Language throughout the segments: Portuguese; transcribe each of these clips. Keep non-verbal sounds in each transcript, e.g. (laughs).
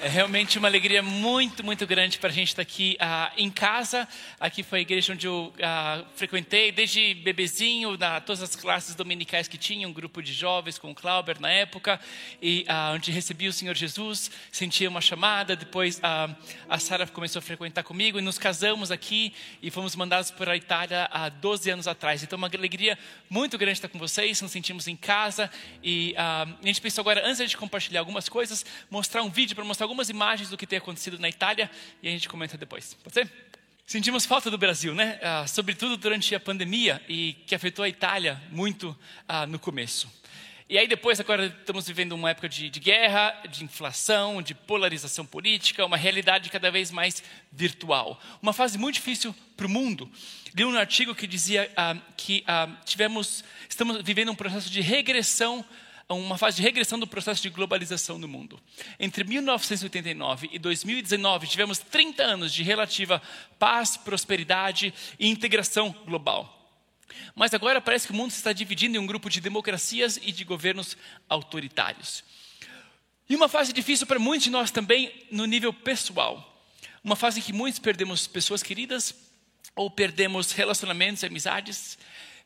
É realmente uma alegria muito, muito grande para a gente estar aqui uh, em casa. Aqui foi a igreja onde eu uh, frequentei desde bebezinho, na, todas as classes dominicais que tinha, um grupo de jovens com o Clauber na época, e uh, onde recebi o Senhor Jesus, sentia uma chamada. Depois a Sara começou a frequentar comigo e nos casamos aqui e fomos mandados para a Itália há 12 anos atrás. Então, uma alegria muito grande estar com vocês, nos sentimos em casa e a gente pensou agora, antes de compartilhar algumas coisas, mostrar um vídeo para mostrar algumas imagens do que tem acontecido na Itália e a gente comenta depois. Pode ser? Sentimos falta do Brasil, né? Ah, sobretudo durante a pandemia e que afetou a Itália muito ah, no começo. E aí depois, agora estamos vivendo uma época de, de, guerra, de inflação, de polarização política, uma realidade cada vez mais virtual. Uma fase muito difícil para o mundo. Li um artigo que dizia ah, que tivemos, estamos vivendo um processo de regressão uma fase de regressão do processo de globalização no mundo. Entre 1989 e 2019, tivemos 30 anos de relativa paz, prosperidade e integração global. Mas agora parece que o mundo se está dividindo em um grupo de democracias e de governos autoritários. E uma fase difícil para muitos de nós também no nível pessoal. Uma fase em que muitos perdemos pessoas queridas, ou perdemos relacionamentos e amizades,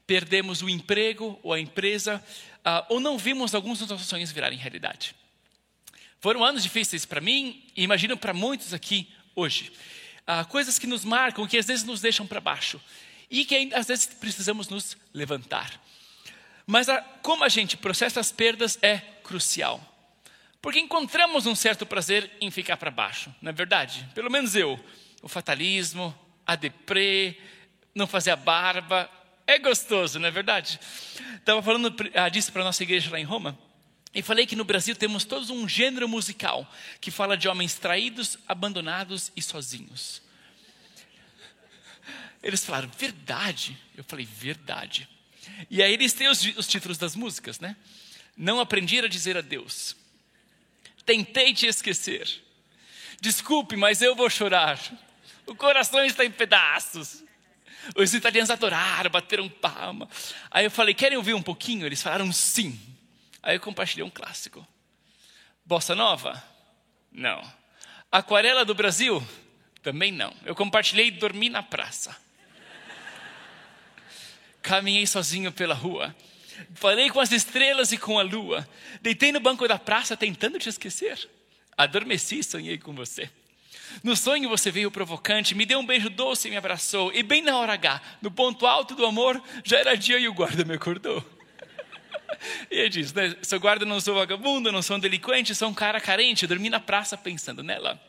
perdemos o emprego ou a empresa, uh, ou não vimos alguns dos nossos sonhos virarem realidade. Foram anos difíceis para mim e imagino para muitos aqui hoje. Uh, coisas que nos marcam, que às vezes nos deixam para baixo e que às vezes precisamos nos levantar. Mas a, como a gente processa as perdas é crucial. Porque encontramos um certo prazer em ficar para baixo, não é verdade? Pelo menos eu. O fatalismo, a deprê, não fazer a barba, é gostoso, não é verdade? Estava falando ah, disso para a nossa igreja lá em Roma. E falei que no Brasil temos todos um gênero musical que fala de homens traídos, abandonados e sozinhos. Eles falaram, verdade? Eu falei, verdade. E aí eles têm os, os títulos das músicas, né? Não aprendi a dizer adeus. Tentei te esquecer. Desculpe, mas eu vou chorar. O coração está em pedaços. Os italianos adoraram, bateram palma. Aí eu falei, querem ouvir um pouquinho? Eles falaram sim. Aí eu compartilhei um clássico. Bossa Nova? Não. Aquarela do Brasil? Também não. Eu compartilhei Dormi na Praça. Caminhei sozinho pela rua. Falei com as estrelas e com a lua. Deitei no banco da praça tentando te esquecer. Adormeci e sonhei com você. No sonho você veio provocante, me deu um beijo doce e me abraçou. E bem na hora H, no ponto alto do amor, já era dia e o guarda me acordou. E ele diz: né, Seu guarda, não sou vagabundo, não sou um delinquente, sou um cara carente. dormi na praça pensando nela.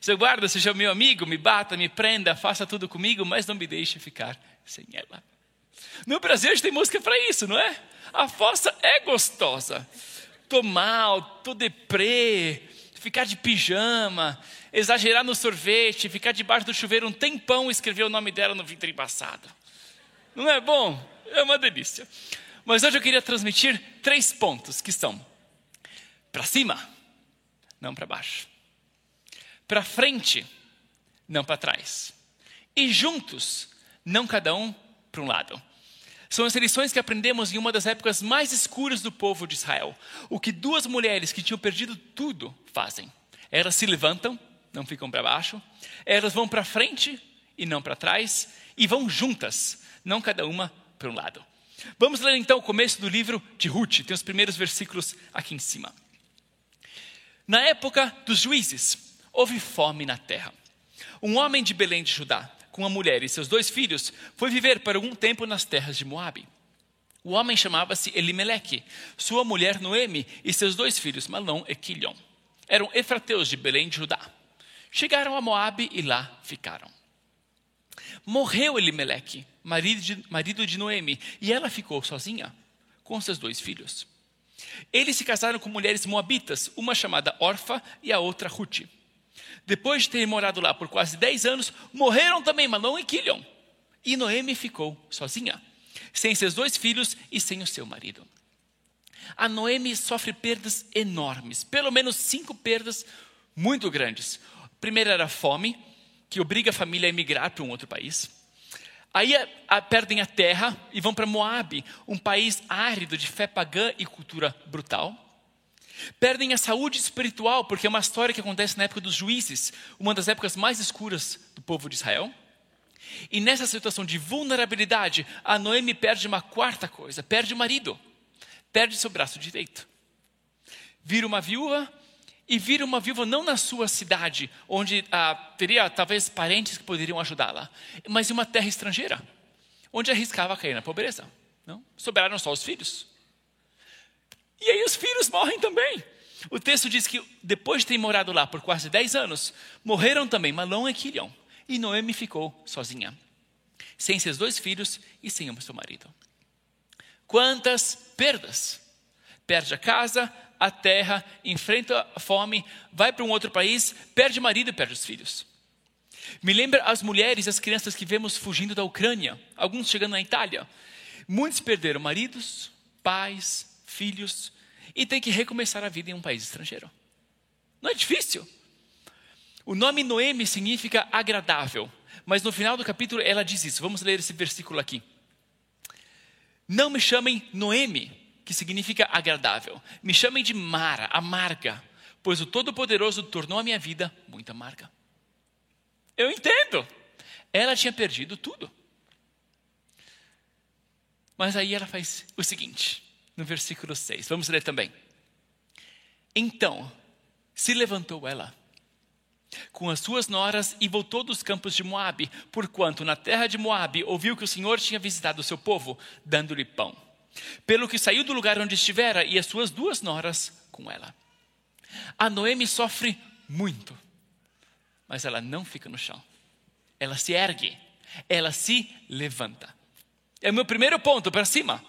Seu guarda, seja meu amigo, me bata, me prenda, faça tudo comigo, mas não me deixe ficar sem ela. No Brasil a gente tem música para isso, não é? A fossa é gostosa. Tô mal, tô deprê, ficar de pijama, exagerar no sorvete, ficar debaixo do chuveiro um tempão e escrever o nome dela no vidro embaçado. Não é bom? É uma delícia. Mas hoje eu queria transmitir três pontos que são: para cima, não para baixo. Para frente, não para trás. E juntos, não cada um para um lado. São as lições que aprendemos em uma das épocas mais escuras do povo de Israel. O que duas mulheres que tinham perdido tudo fazem. Elas se levantam não ficam para baixo. Elas vão para frente e não para trás, e vão juntas, não cada uma para um lado. Vamos ler então o começo do livro de Ruth, tem os primeiros versículos aqui em cima. Na época dos juízes, houve fome na terra. Um homem de Belém de Judá, com a mulher e seus dois filhos, foi viver por algum tempo nas terras de Moabe. O homem chamava-se Elimeleque, sua mulher Noemi e seus dois filhos Malom e Quilion. Eram efrateus de Belém de Judá. Chegaram a Moabe e lá ficaram. Morreu Elimeleque, marido de, marido de Noemi, e ela ficou sozinha com seus dois filhos. Eles se casaram com mulheres moabitas, uma chamada Orfa e a outra Ruth. Depois de terem morado lá por quase dez anos, morreram também Malom e Quilion. E Noemi ficou sozinha, sem seus dois filhos e sem o seu marido. A Noemi sofre perdas enormes, pelo menos cinco perdas muito grandes. Primeiro era a fome, que obriga a família a emigrar para um outro país. Aí a, a, perdem a terra e vão para Moabe, um país árido de fé pagã e cultura brutal. Perdem a saúde espiritual, porque é uma história que acontece na época dos juízes, uma das épocas mais escuras do povo de Israel. E nessa situação de vulnerabilidade, a Noemi perde uma quarta coisa: perde o marido, perde seu braço direito. Vira uma viúva e vira uma viúva não na sua cidade, onde ah, teria talvez parentes que poderiam ajudá-la, mas em uma terra estrangeira, onde arriscava cair na pobreza. Não? Sobraram só os filhos. E aí os filhos morrem também. O texto diz que depois de ter morado lá por quase 10 anos, morreram também Malom e Quilion. E Noemi ficou sozinha, sem seus dois filhos e sem o seu marido. Quantas perdas! Perde a casa, a terra, enfrenta a fome, vai para um outro país, perde marido e perde os filhos. Me lembra as mulheres e as crianças que vemos fugindo da Ucrânia, alguns chegando na Itália. Muitos perderam maridos, pais, filhos e têm que recomeçar a vida em um país estrangeiro. Não é difícil. O nome Noemi significa agradável, mas no final do capítulo ela diz isso. Vamos ler esse versículo aqui. Não me chamem Noemi, que significa agradável. Me chamem de Mara, amarga, pois o Todo-Poderoso tornou a minha vida muito amarga. Eu entendo. Ela tinha perdido tudo. Mas aí ela faz o seguinte, no versículo 6. Vamos ler também. Então, se levantou ela com as suas noras e voltou dos campos de Moabe, porquanto na terra de Moabe ouviu que o Senhor tinha visitado o seu povo, dando-lhe pão. Pelo que saiu do lugar onde estivera e as suas duas noras com ela. A Noemi sofre muito, mas ela não fica no chão. Ela se ergue, ela se levanta. É o meu primeiro ponto, para cima,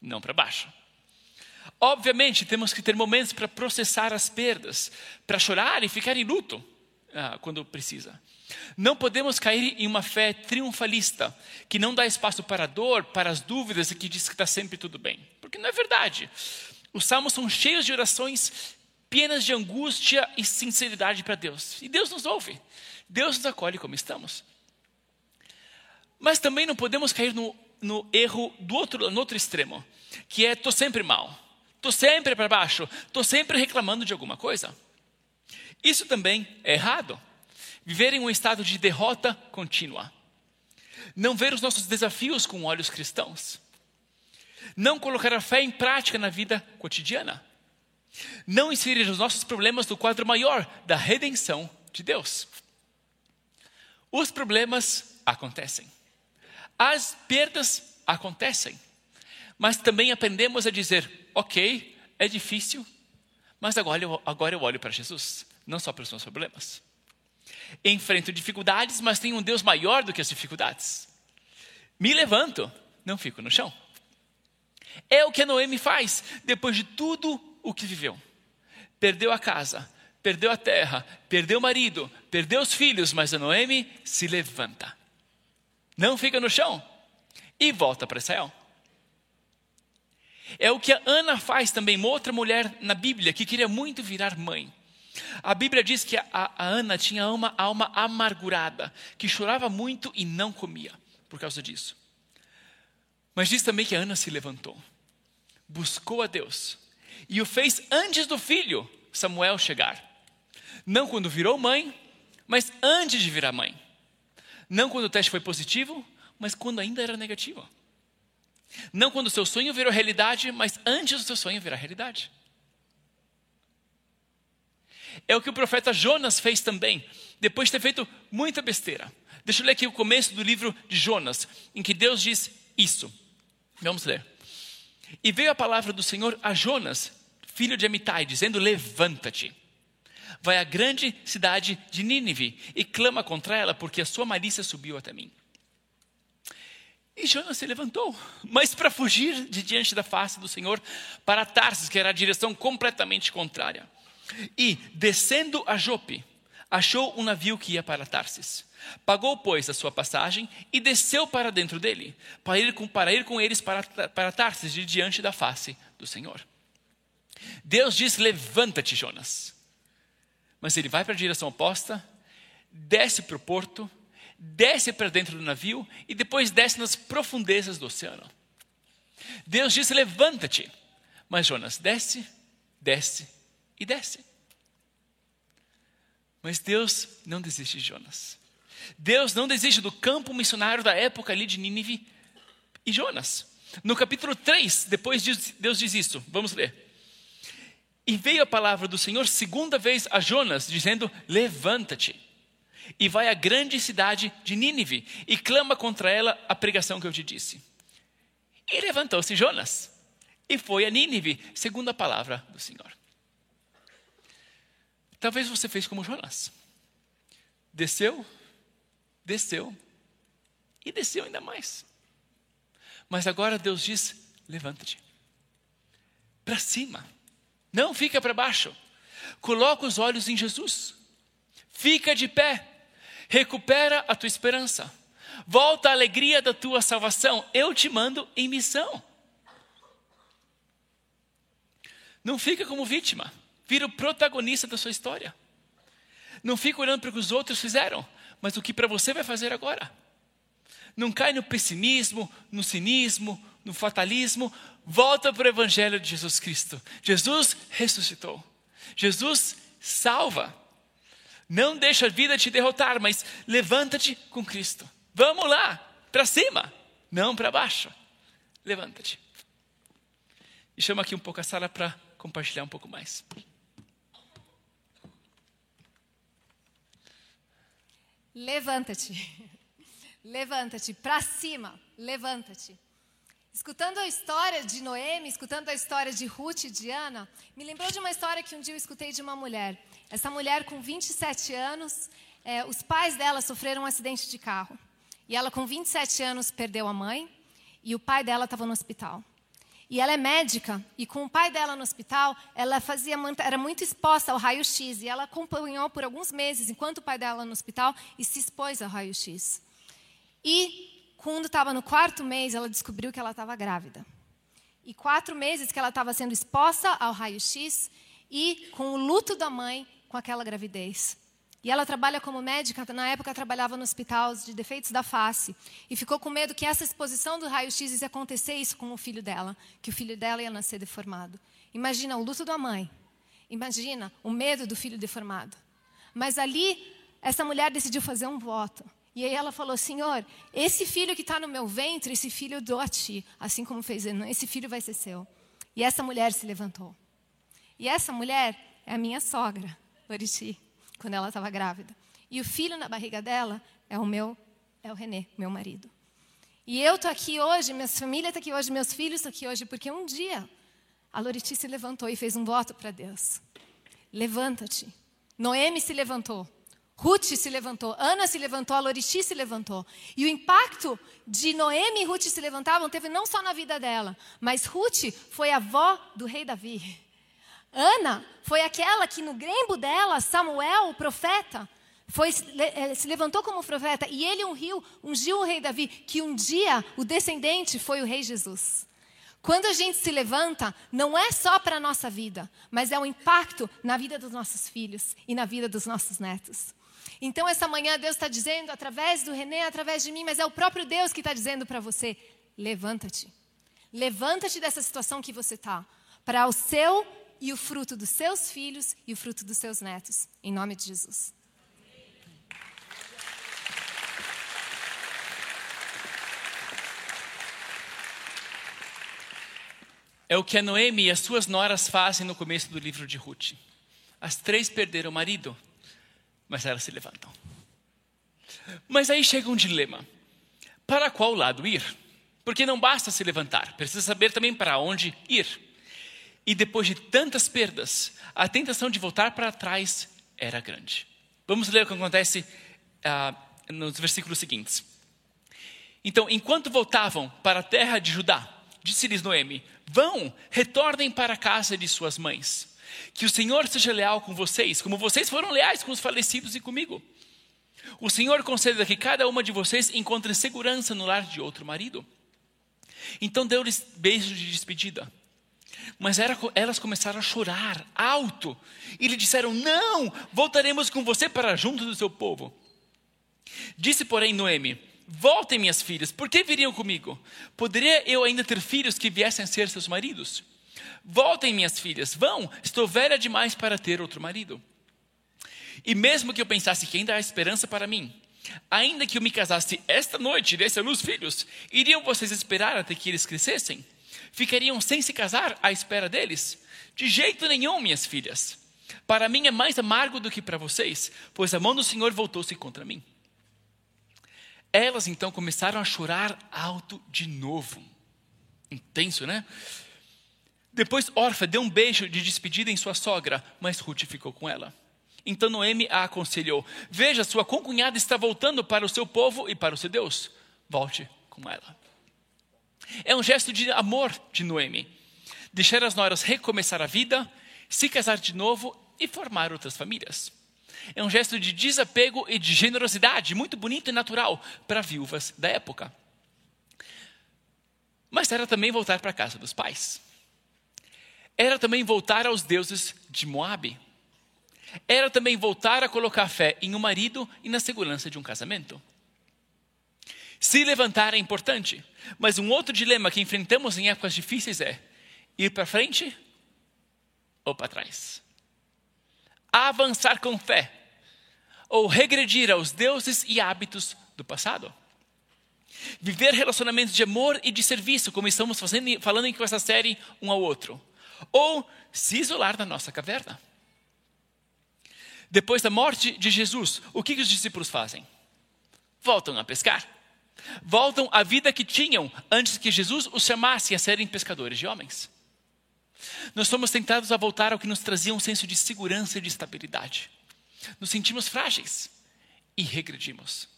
não para baixo. Obviamente, temos que ter momentos para processar as perdas, para chorar e ficar em luto ah, quando precisa. Não podemos cair em uma fé triunfalista, que não dá espaço para a dor, para as dúvidas e que diz que está sempre tudo bem. Porque não é verdade. Os salmos são cheios de orações plenas de angústia e sinceridade para Deus. E Deus nos ouve. Deus nos acolhe como estamos. Mas também não podemos cair no, no erro do outro, no outro extremo, que é estou sempre mal, estou sempre para baixo, estou sempre reclamando de alguma coisa. Isso também é errado. Viver em um estado de derrota contínua. Não ver os nossos desafios com olhos cristãos. Não colocar a fé em prática na vida cotidiana. Não inserir os nossos problemas no quadro maior da redenção de Deus. Os problemas acontecem. As perdas acontecem. Mas também aprendemos a dizer: ok, é difícil, mas agora eu, agora eu olho para Jesus não só pelos meus problemas. Enfrento dificuldades, mas tenho um Deus maior do que as dificuldades. Me levanto, não fico no chão. É o que a Noemi faz depois de tudo o que viveu. Perdeu a casa, perdeu a terra, perdeu o marido, perdeu os filhos, mas a Noemi se levanta. Não fica no chão e volta para Israel. É o que a Ana faz também, uma outra mulher na Bíblia que queria muito virar mãe. A Bíblia diz que a, a Ana tinha uma alma amargurada, que chorava muito e não comia por causa disso. Mas diz também que a Ana se levantou, buscou a Deus e o fez antes do filho Samuel chegar. Não quando virou mãe, mas antes de virar mãe. Não quando o teste foi positivo, mas quando ainda era negativo. Não quando o seu sonho virou realidade, mas antes do seu sonho virar realidade. É o que o profeta Jonas fez também, depois de ter feito muita besteira. Deixa eu ler aqui o começo do livro de Jonas, em que Deus diz isso. Vamos ler. E veio a palavra do Senhor a Jonas, filho de Amitai, dizendo: Levanta-te, vai à grande cidade de Nínive e clama contra ela, porque a sua malícia subiu até mim. E Jonas se levantou, mas para fugir de diante da face do Senhor, para Tarsis, que era a direção completamente contrária. E, descendo a Jope, achou um navio que ia para Tarsis. Pagou, pois, a sua passagem e desceu para dentro dele, para ir com, para ir com eles para, para Tarsis, de diante da face do Senhor. Deus diz: Levanta-te, Jonas. Mas ele vai para a direção oposta, desce para o porto, desce para dentro do navio e depois desce nas profundezas do oceano. Deus diz: Levanta-te. Mas Jonas desce, desce e desce. Mas Deus não desiste de Jonas. Deus não desiste do campo missionário da época ali de Nínive e Jonas. No capítulo 3, depois Deus diz isso. Vamos ler. E veio a palavra do Senhor segunda vez a Jonas, dizendo: Levanta-te e vai à grande cidade de Nínive e clama contra ela a pregação que eu te disse. E levantou-se Jonas e foi a Nínive, segundo a palavra do Senhor. Talvez você fez como Jonas. Desceu, desceu e desceu ainda mais. Mas agora Deus diz: levanta-te. Para cima. Não fica para baixo. Coloca os olhos em Jesus. Fica de pé. Recupera a tua esperança. Volta à alegria da tua salvação. Eu te mando em missão. Não fica como vítima. Vira o protagonista da sua história. Não fica olhando para o que os outros fizeram, mas o que para você vai fazer agora. Não cai no pessimismo, no cinismo, no fatalismo. Volta para o Evangelho de Jesus Cristo. Jesus ressuscitou. Jesus salva. Não deixa a vida te derrotar, mas levanta-te com Cristo. Vamos lá, para cima, não para baixo. Levanta-te. E chama aqui um pouco a sala para compartilhar um pouco mais. Levanta-te. Levanta-te para cima. Levanta-te. Escutando a história de Noemi, escutando a história de Ruth e de Ana, me lembrou de uma história que um dia eu escutei de uma mulher. Essa mulher, com 27 anos, é, os pais dela sofreram um acidente de carro. E ela, com 27 anos, perdeu a mãe e o pai dela estava no hospital. E ela é médica, e com o pai dela no hospital, ela fazia era muito exposta ao raio-x. E ela acompanhou por alguns meses, enquanto o pai dela no hospital, e se expôs ao raio-x. E, quando estava no quarto mês, ela descobriu que ela estava grávida. E quatro meses que ela estava sendo exposta ao raio-x, e com o luto da mãe com aquela gravidez. E ela trabalha como médica, na época trabalhava no hospital de defeitos da face. E ficou com medo que essa exposição do raio-x ia acontecer isso com o filho dela, que o filho dela ia nascer deformado. Imagina o luto da mãe. Imagina o medo do filho deformado. Mas ali, essa mulher decidiu fazer um voto. E aí ela falou: Senhor, esse filho que está no meu ventre, esse filho eu dou a ti, assim como fez esse filho vai ser seu. E essa mulher se levantou. E essa mulher é a minha sogra, Loriti quando ela estava grávida. E o filho na barriga dela é o meu, é o Renê, meu marido. E eu estou aqui hoje, minha família está aqui hoje, meus filhos estão aqui hoje, porque um dia a Loriti se levantou e fez um voto para Deus. Levanta-te. Noemi se levantou. Ruth se levantou, Ana se levantou, a Loriti se levantou. E o impacto de Noemi e Ruth se levantavam teve não só na vida dela, mas Ruth foi avó do rei Davi. Ana foi aquela que no grembo dela, Samuel, o profeta, foi, eh, se levantou como profeta e ele ungiu, ungiu o rei Davi, que um dia o descendente foi o rei Jesus. Quando a gente se levanta, não é só para a nossa vida, mas é um impacto na vida dos nossos filhos e na vida dos nossos netos. Então, essa manhã, Deus está dizendo, através do René, através de mim, mas é o próprio Deus que está dizendo para você: levanta-te. Levanta-te dessa situação que você está, para o seu e o fruto dos seus filhos e o fruto dos seus netos. Em nome de Jesus. É o que a Noemi e as suas noras fazem no começo do livro de Ruth. As três perderam o marido, mas elas se levantam. Mas aí chega um dilema: para qual lado ir? Porque não basta se levantar, precisa saber também para onde ir. E depois de tantas perdas, a tentação de voltar para trás era grande. Vamos ler o que acontece ah, nos versículos seguintes. Então, enquanto voltavam para a terra de Judá, disse-lhes Noemi: Vão, retornem para a casa de suas mães. Que o Senhor seja leal com vocês, como vocês foram leais com os falecidos e comigo. O Senhor conceda que cada uma de vocês encontre segurança no lar de outro marido. Então deu-lhes beijos de despedida. Mas era, elas começaram a chorar alto e lhe disseram: Não, voltaremos com você para junto do seu povo. Disse, porém, Noemi: Voltem, minhas filhas, por que viriam comigo? Poderia eu ainda ter filhos que viessem a ser seus maridos? Voltem, minhas filhas, vão, estou velha demais para ter outro marido. E mesmo que eu pensasse que ainda há esperança para mim, ainda que eu me casasse esta noite e desse a luz filhos, iriam vocês esperar até que eles crescessem? Ficariam sem se casar à espera deles? De jeito nenhum, minhas filhas. Para mim é mais amargo do que para vocês, pois a mão do Senhor voltou-se contra mim. Elas então começaram a chorar alto de novo. Intenso, né? Depois Orfa deu um beijo de despedida em sua sogra, mas Ruth ficou com ela. Então Noemi a aconselhou: Veja, sua concunhada está voltando para o seu povo e para o seu Deus. Volte com ela. É um gesto de amor de Noemi. Deixar as noras recomeçar a vida, se casar de novo e formar outras famílias. É um gesto de desapego e de generosidade muito bonito e natural para viúvas da época. Mas era também voltar para a casa dos pais era também voltar aos deuses de Moabe. Era também voltar a colocar fé em um marido e na segurança de um casamento. Se levantar é importante, mas um outro dilema que enfrentamos em épocas difíceis é ir para frente ou para trás. Avançar com fé ou regredir aos deuses e hábitos do passado. Viver relacionamentos de amor e de serviço, como estamos fazendo, falando com essa série um ao outro ou se isolar na nossa caverna. Depois da morte de Jesus, o que os discípulos fazem? Voltam a pescar. Voltam à vida que tinham antes que Jesus os chamasse a serem pescadores de homens. Nós somos tentados a voltar ao que nos trazia um senso de segurança e de estabilidade. Nos sentimos frágeis e regredimos.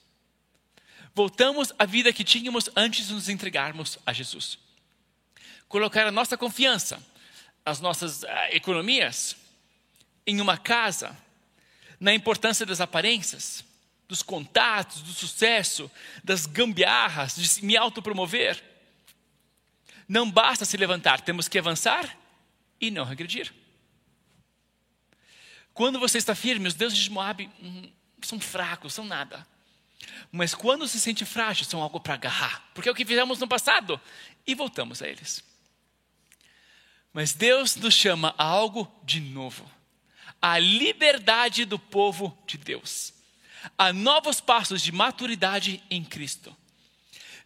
Voltamos à vida que tínhamos antes de nos entregarmos a Jesus. Colocar a nossa confiança as nossas uh, economias em uma casa, na importância das aparências, dos contatos, do sucesso, das gambiarras, de me autopromover. Não basta se levantar, temos que avançar e não regredir. Quando você está firme, os deuses de Moab hum, são fracos, são nada. Mas quando se sente frágil, são algo para agarrar. Porque é o que fizemos no passado. E voltamos a eles. Mas Deus nos chama a algo de novo. A liberdade do povo de Deus. A novos passos de maturidade em Cristo.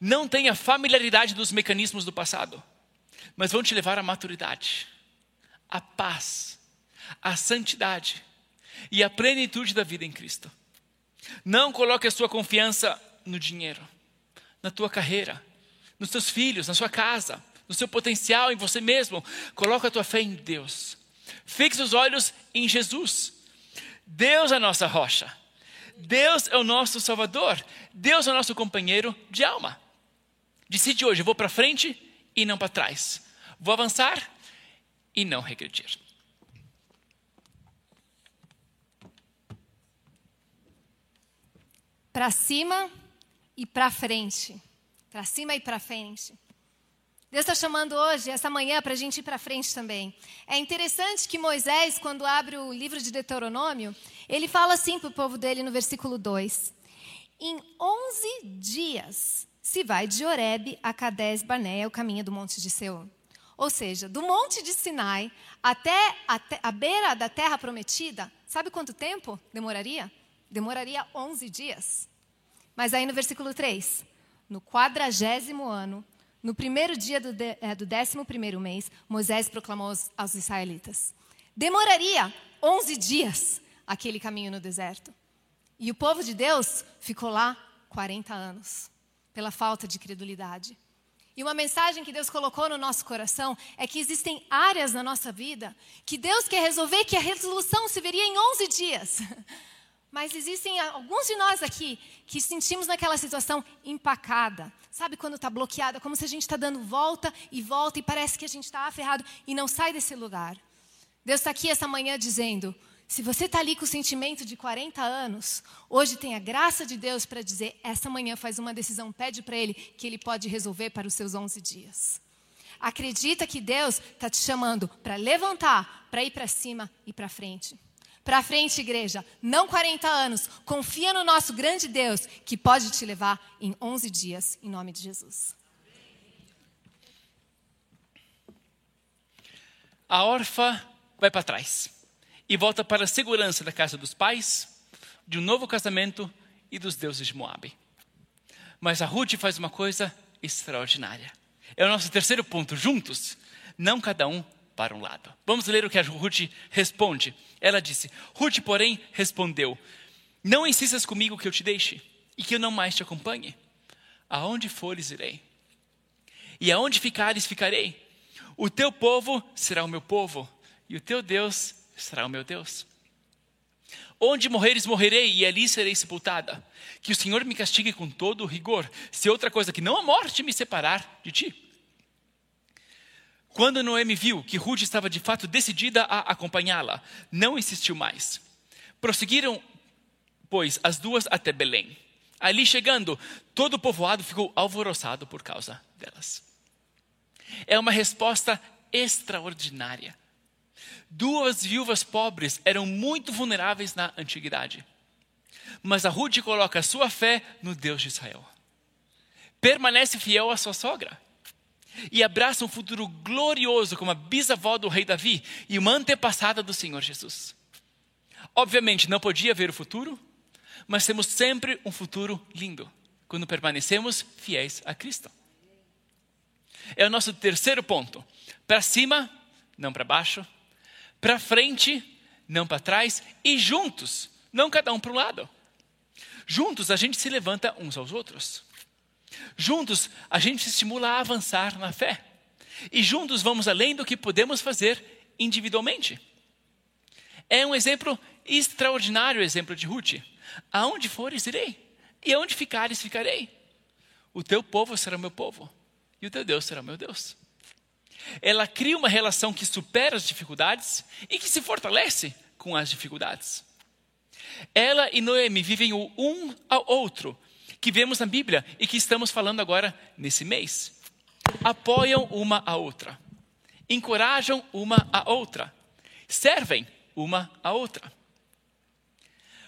Não tenha familiaridade dos mecanismos do passado, mas vão te levar à maturidade, à paz, à santidade e à plenitude da vida em Cristo. Não coloque a sua confiança no dinheiro, na tua carreira, nos teus filhos, na sua casa, no seu potencial, em você mesmo. Coloca a tua fé em Deus. Fixe os olhos em Jesus. Deus é a nossa rocha. Deus é o nosso Salvador. Deus é o nosso companheiro de alma. Decide hoje: vou para frente e não para trás. Vou avançar e não regredir. Para cima e para frente. Para cima e para frente. Deus está chamando hoje, essa manhã, para a gente ir para frente também. É interessante que Moisés, quando abre o livro de Deuteronômio, ele fala assim para o povo dele no versículo 2: Em 11 dias se vai de Oreb a Cades Barnea, o caminho do monte de Seul. Ou seja, do monte de Sinai até a, a beira da terra prometida, sabe quanto tempo demoraria? Demoraria 11 dias. Mas aí no versículo 3, no quadragésimo ano, no primeiro dia do, de, é, do décimo primeiro mês, Moisés proclamou aos, aos israelitas: demoraria 11 dias aquele caminho no deserto. E o povo de Deus ficou lá 40 anos, pela falta de credulidade. E uma mensagem que Deus colocou no nosso coração é que existem áreas na nossa vida que Deus quer resolver, que a resolução se veria em 11 dias. (laughs) Mas existem alguns de nós aqui que sentimos naquela situação empacada. Sabe quando está bloqueada? Como se a gente está dando volta e volta e parece que a gente está aferrado e não sai desse lugar. Deus está aqui essa manhã dizendo: se você está ali com o sentimento de 40 anos, hoje tem a graça de Deus para dizer: essa manhã faz uma decisão, pede para Ele que Ele pode resolver para os seus 11 dias. Acredita que Deus está te chamando para levantar, para ir para cima e para frente para frente, igreja. Não 40 anos. Confia no nosso grande Deus que pode te levar em 11 dias, em nome de Jesus. A órfã vai para trás e volta para a segurança da casa dos pais, de um novo casamento e dos deuses de Moabe. Mas a Ruth faz uma coisa extraordinária. É o nosso terceiro ponto, juntos, não cada um para um lado. Vamos ler o que a Ruth responde. Ela disse: Ruth, porém, respondeu: Não insistas comigo que eu te deixe e que eu não mais te acompanhe. Aonde fores, irei. E aonde ficares, ficarei. O teu povo será o meu povo, e o teu Deus será o meu Deus. Onde morreres, morrerei, e ali serei sepultada. Que o Senhor me castigue com todo o rigor, se outra coisa que não a morte me separar de ti. Quando Noemi viu que Ruth estava de fato decidida a acompanhá-la, não insistiu mais. Prosseguiram, pois, as duas até Belém. Ali chegando, todo o povoado ficou alvoroçado por causa delas. É uma resposta extraordinária. Duas viúvas pobres eram muito vulneráveis na antiguidade. Mas a Ruth coloca sua fé no Deus de Israel. Permanece fiel à sua sogra. E abraça um futuro glorioso como a bisavó do rei Davi e uma antepassada do Senhor Jesus. Obviamente não podia ver o futuro, mas temos sempre um futuro lindo quando permanecemos fiéis a Cristo. É o nosso terceiro ponto. Para cima, não para baixo. Para frente, não para trás. E juntos, não cada um para um lado. Juntos a gente se levanta uns aos outros. Juntos a gente se estimula a avançar na fé. E juntos vamos além do que podemos fazer individualmente. É um exemplo extraordinário, o exemplo de Ruth. Aonde fores, irei. E aonde ficares, ficarei. O teu povo será o meu povo. E o teu Deus será o meu Deus. Ela cria uma relação que supera as dificuldades e que se fortalece com as dificuldades. Ela e Noemi vivem o um ao outro, que vemos na Bíblia e que estamos falando agora nesse mês. Apoiam uma a outra, encorajam uma a outra, servem uma a outra.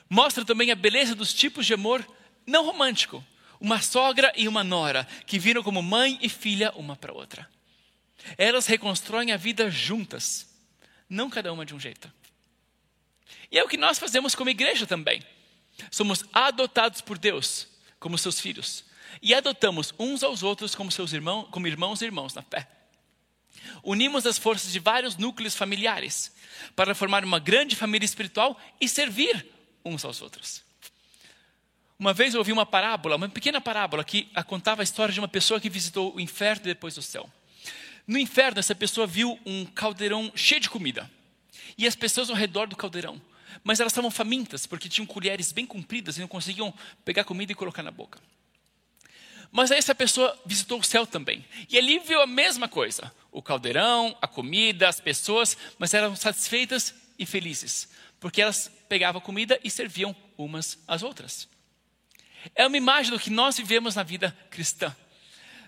Mostra também a beleza dos tipos de amor não romântico, uma sogra e uma nora que viram como mãe e filha uma para outra. Elas reconstroem a vida juntas, não cada uma de um jeito. E é o que nós fazemos como igreja também. Somos adotados por Deus como seus filhos e adotamos uns aos outros como seus irmãos, como irmãos e irmãos na fé. Unimos as forças de vários núcleos familiares para formar uma grande família espiritual e servir uns aos outros. Uma vez eu ouvi uma parábola, uma pequena parábola, que contava a história de uma pessoa que visitou o inferno e depois o céu. No inferno, essa pessoa viu um caldeirão cheio de comida. E as pessoas ao redor do caldeirão. Mas elas estavam famintas, porque tinham colheres bem compridas e não conseguiam pegar comida e colocar na boca. Mas aí essa pessoa visitou o céu também. E ali viu a mesma coisa: o caldeirão, a comida, as pessoas, mas eram satisfeitas e felizes, porque elas pegavam comida e serviam umas às outras. É uma imagem do que nós vivemos na vida cristã.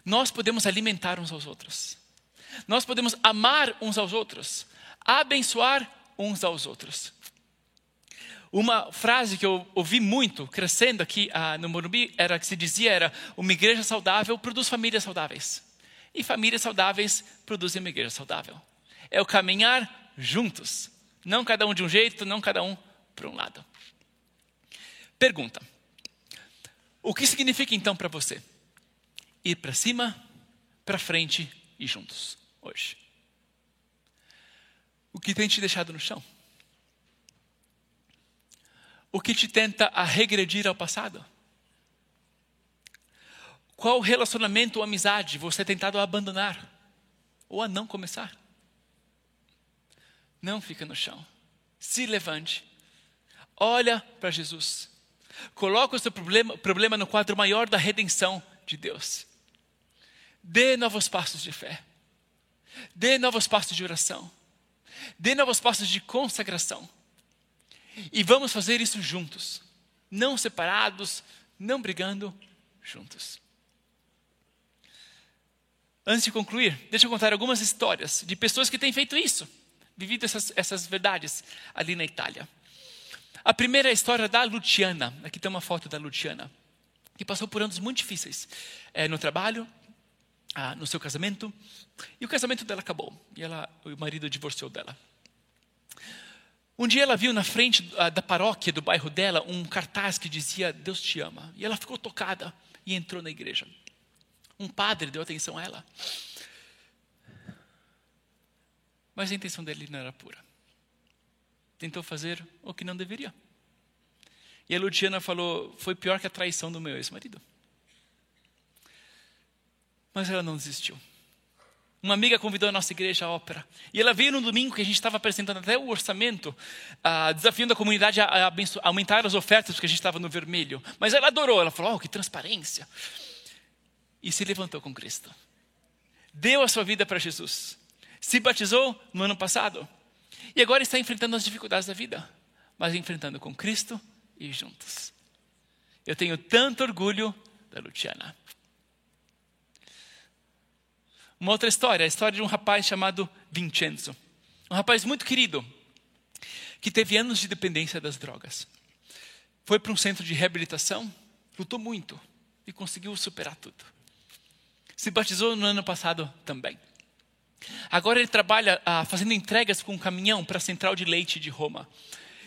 Nós podemos alimentar uns aos outros. Nós podemos amar uns aos outros, abençoar uns aos outros. Uma frase que eu ouvi muito crescendo aqui ah, no Morumbi era que se dizia era uma igreja saudável produz famílias saudáveis e famílias saudáveis produzem uma igreja saudável. É o caminhar juntos, não cada um de um jeito, não cada um para um lado. Pergunta: O que significa então para você ir para cima, para frente e juntos hoje? O que tem te deixado no chão? O que te tenta a regredir ao passado? Qual relacionamento ou amizade você tem tentado a abandonar ou a não começar? Não fica no chão. Se levante. Olha para Jesus. Coloca o seu problema, problema no quadro maior da redenção de Deus. Dê novos passos de fé. Dê novos passos de oração. Dê novos passos de consagração. E vamos fazer isso juntos. Não separados, não brigando, juntos. Antes de concluir, deixa eu contar algumas histórias de pessoas que têm feito isso, vivido essas, essas verdades ali na Itália. A primeira é a história da Luciana. Aqui tem uma foto da Luciana, que passou por anos muito difíceis é, no trabalho, ah, no seu casamento e o casamento dela acabou e ela, o marido divorciou dela. Um dia ela viu na frente ah, da paróquia do bairro dela um cartaz que dizia Deus te ama e ela ficou tocada e entrou na igreja. Um padre deu atenção a ela, mas a intenção dele não era pura. Tentou fazer o que não deveria. E a Luciana falou: foi pior que a traição do meu ex-marido. Mas ela não desistiu. Uma amiga convidou a nossa igreja à ópera. E ela veio no domingo que a gente estava apresentando até o orçamento, uh, desafiando a comunidade a, a, a, aumentar as ofertas, porque a gente estava no vermelho. Mas ela adorou, ela falou: oh, que transparência. E se levantou com Cristo. Deu a sua vida para Jesus. Se batizou no ano passado. E agora está enfrentando as dificuldades da vida, mas enfrentando com Cristo e juntos. Eu tenho tanto orgulho da Luciana. Uma outra história, a história de um rapaz chamado Vincenzo. Um rapaz muito querido, que teve anos de dependência das drogas. Foi para um centro de reabilitação, lutou muito e conseguiu superar tudo. Se batizou no ano passado também. Agora ele trabalha ah, fazendo entregas com um caminhão para a central de leite de Roma.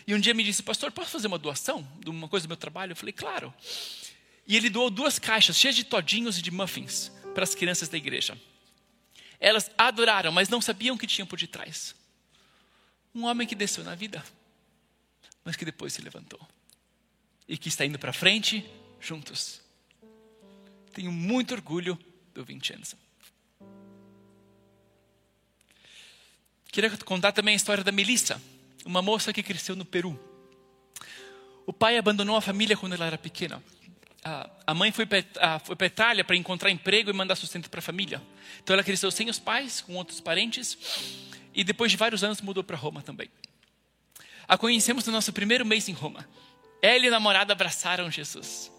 E um dia me disse, pastor, posso fazer uma doação de uma coisa do meu trabalho? Eu falei, claro. E ele doou duas caixas cheias de todinhos e de muffins para as crianças da igreja. Elas adoraram, mas não sabiam o que tinham por detrás. Um homem que desceu na vida, mas que depois se levantou. E que está indo para frente juntos. Tenho muito orgulho do Vincenzo. Queria contar também a história da Melissa, uma moça que cresceu no Peru. O pai abandonou a família quando ela era pequena a mãe foi para Itália para encontrar emprego e mandar sustento para a família. Então ela cresceu sem os pais, com outros parentes, e depois de vários anos mudou para Roma também. A conhecemos no nosso primeiro mês em Roma. Ela e o namorado abraçaram Jesus.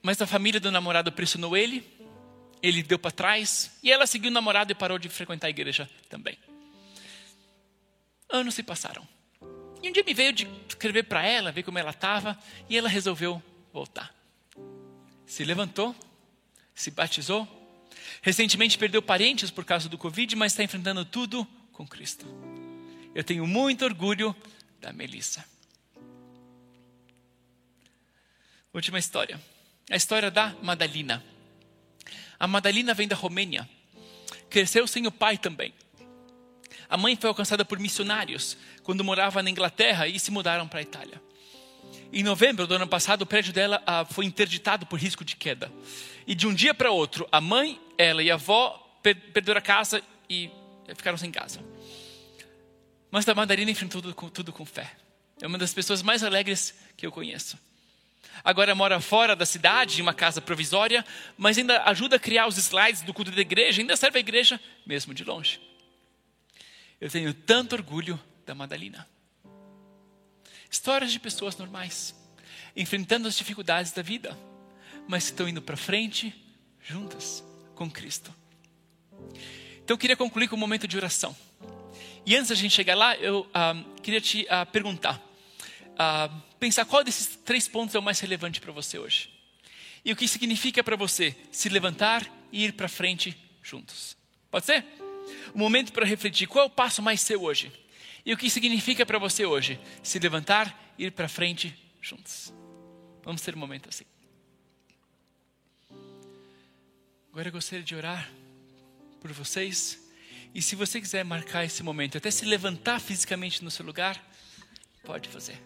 Mas a família do namorado pressionou ele, ele deu para trás, e ela seguiu o namorado e parou de frequentar a igreja também. Anos se passaram. E um dia me veio de escrever para ela, ver como ela estava, e ela resolveu voltar. Se levantou, se batizou. Recentemente perdeu parentes por causa do Covid, mas está enfrentando tudo com Cristo. Eu tenho muito orgulho da Melissa. Última história. A história da Madalina. A Madalina vem da Romênia. Cresceu sem o pai também. A mãe foi alcançada por missionários quando morava na Inglaterra e se mudaram para a Itália. Em novembro do ano passado, o prédio dela ah, foi interditado por risco de queda. E de um dia para outro, a mãe, ela e a avó perderam a casa e ficaram sem casa. Mas a Mandarina enfrentou tudo com, tudo com fé. É uma das pessoas mais alegres que eu conheço. Agora mora fora da cidade, em uma casa provisória, mas ainda ajuda a criar os slides do culto da igreja, ainda serve a igreja, mesmo de longe. Eu tenho tanto orgulho da Madalina. Histórias de pessoas normais, enfrentando as dificuldades da vida, mas estão indo para frente juntas com Cristo. Então eu queria concluir com um momento de oração. E antes da gente chegar lá, eu ah, queria te ah, perguntar, ah, pensar qual desses três pontos é o mais relevante para você hoje. E o que significa para você se levantar e ir para frente juntos. Pode ser? Um momento para refletir. Qual é o passo mais seu hoje? E o que significa para você hoje? Se levantar e ir para frente juntos. Vamos ter um momento assim. Agora eu gostaria de orar por vocês. E se você quiser marcar esse momento, até se levantar fisicamente no seu lugar, pode fazer.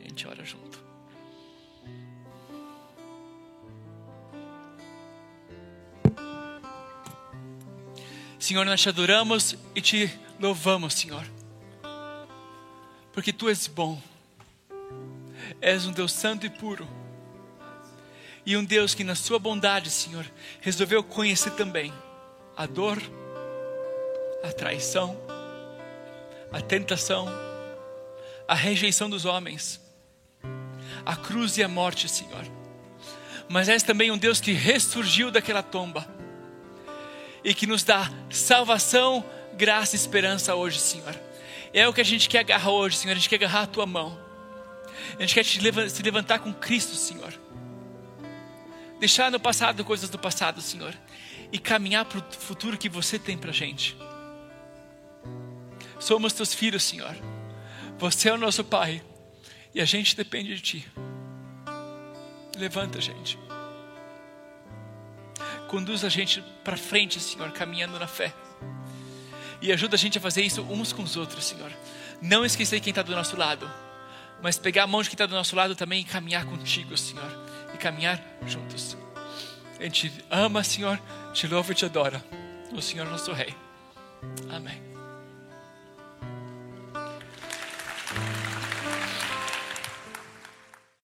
A gente ora junto. Senhor, nós te adoramos e te louvamos, Senhor porque tu és bom. És um Deus santo e puro. E um Deus que, na sua bondade, Senhor, resolveu conhecer também a dor, a traição, a tentação, a rejeição dos homens, a cruz e a morte, Senhor. Mas és também um Deus que ressurgiu daquela tomba e que nos dá salvação, graça e esperança hoje, Senhor. É o que a gente quer agarrar hoje, Senhor. A gente quer agarrar a tua mão. A gente quer se levantar com Cristo, Senhor. Deixar no passado coisas do passado, Senhor. e caminhar para o futuro que você tem para a gente. Somos teus filhos, Senhor. Você é o nosso Pai e a gente depende de Ti. Levanta a gente. Conduz a gente para frente, Senhor, caminhando na fé. E ajuda a gente a fazer isso uns com os outros, Senhor. Não esquecer quem está do nosso lado, mas pegar a mão de quem está do nosso lado também e caminhar contigo, Senhor. E caminhar juntos. A gente ama, Senhor, te louva e te adora. O Senhor nosso Rei. Amém.